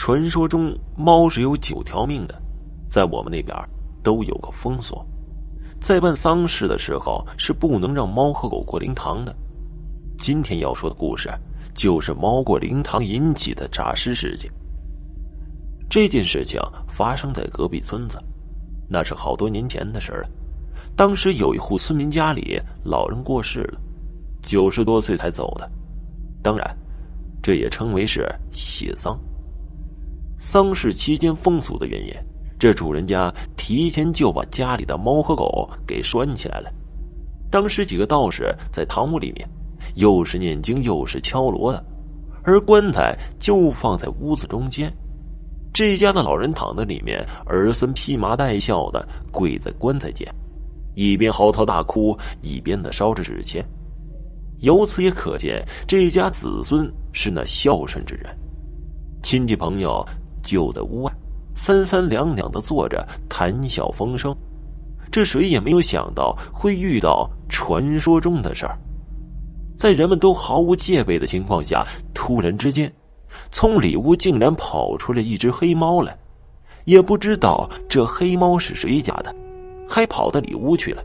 传说中猫是有九条命的，在我们那边都有个风俗，在办丧事的时候是不能让猫和狗过灵堂的。今天要说的故事就是猫过灵堂引起的诈尸事件。这件事情发生在隔壁村子，那是好多年前的事了。当时有一户村民家里老人过世了，九十多岁才走的，当然，这也称为是血丧。丧事期间风俗的原因，这主人家提前就把家里的猫和狗给拴起来了。当时几个道士在堂屋里面，又是念经又是敲锣的，而棺材就放在屋子中间。这家的老人躺在里面，儿孙披麻戴孝的跪在棺材前，一边嚎啕大哭，一边的烧着纸钱。由此也可见，这家子孙是那孝顺之人。亲戚朋友就在屋外，三三两两的坐着谈笑风生。这谁也没有想到会遇到传说中的事儿，在人们都毫无戒备的情况下，突然之间。从里屋竟然跑出来一只黑猫来，也不知道这黑猫是谁家的，还跑到里屋去了。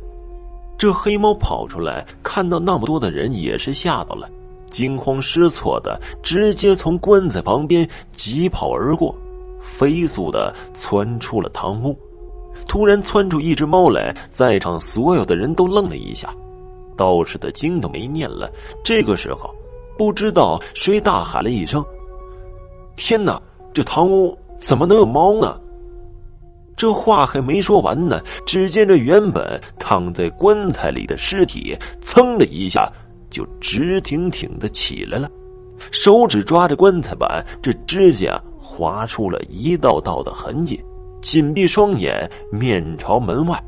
这黑猫跑出来，看到那么多的人，也是吓到了，惊慌失措的直接从棺材旁边疾跑而过，飞速的窜出了堂屋。突然窜出一只猫来，在场所有的人都愣了一下，道士的经都没念了。这个时候，不知道谁大喊了一声。天哪！这堂屋怎么能有猫呢？这话还没说完呢，只见这原本躺在棺材里的尸体，噌的一下就直挺挺的起来了，手指抓着棺材板，这指甲划出了一道道的痕迹，紧闭双眼，面朝门外。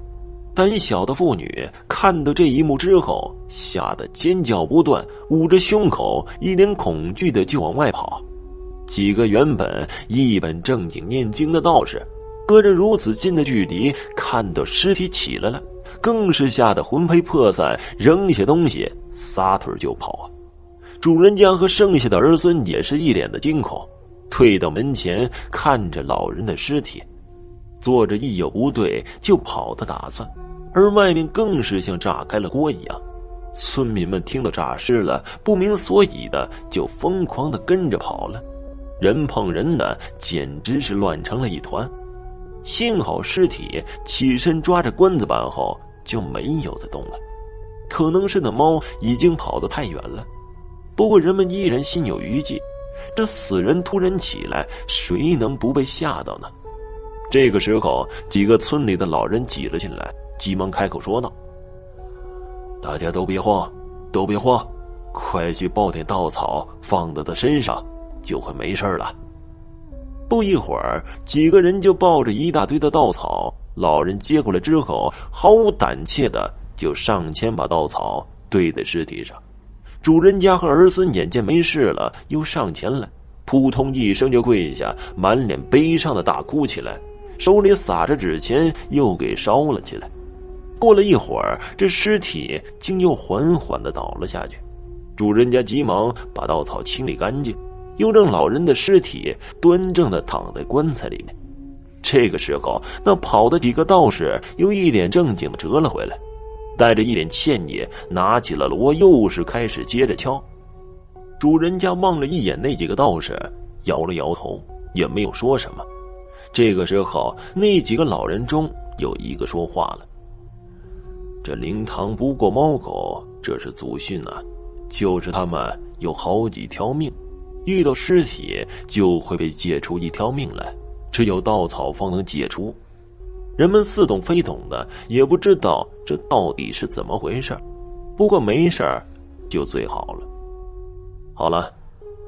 胆小的妇女看到这一幕之后，吓得尖叫不断，捂着胸口，一脸恐惧的就往外跑。几个原本一本正经念经的道士，隔着如此近的距离看到尸体起来了，更是吓得魂飞魄散，扔下东西撒腿就跑啊！主人家和剩下的儿孙也是一脸的惊恐，退到门前看着老人的尸体，做着一有不对就跑的打算，而外面更是像炸开了锅一样。村民们听到诈尸了，不明所以的就疯狂的跟着跑了。人碰人的，简直是乱成了一团。幸好尸体起身抓着棺材板后就没有再动了，可能是那猫已经跑得太远了。不过人们依然心有余悸，这死人突然起来，谁能不被吓到呢？这个时候，几个村里的老人挤了进来，急忙开口说道：“大家都别慌，都别慌，快去抱点稻草放到他身上。”就会没事了。不一会儿，几个人就抱着一大堆的稻草。老人接过来之后，毫无胆怯的就上前把稻草堆在尸体上。主人家和儿孙眼见没事了，又上前来，扑通一声就跪下，满脸悲伤的大哭起来，手里撒着纸钱，又给烧了起来。过了一会儿，这尸体竟又缓缓的倒了下去。主人家急忙把稻草清理干净。又让老人的尸体端正的躺在棺材里面。这个时候，那跑的几个道士又一脸正经的折了回来，带着一脸歉意，拿起了锣，又是开始接着敲。主人家望了一眼那几个道士，摇了摇头，也没有说什么。这个时候，那几个老人中有一个说话了：“这灵堂不过猫狗，这是祖训啊，就是他们有好几条命。”遇到尸体就会被解出一条命来，只有稻草方能解除。人们似懂非懂的，也不知道这到底是怎么回事。不过没事就最好了。好了，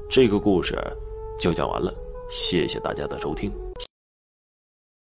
这个故事就讲完了，谢谢大家的收听。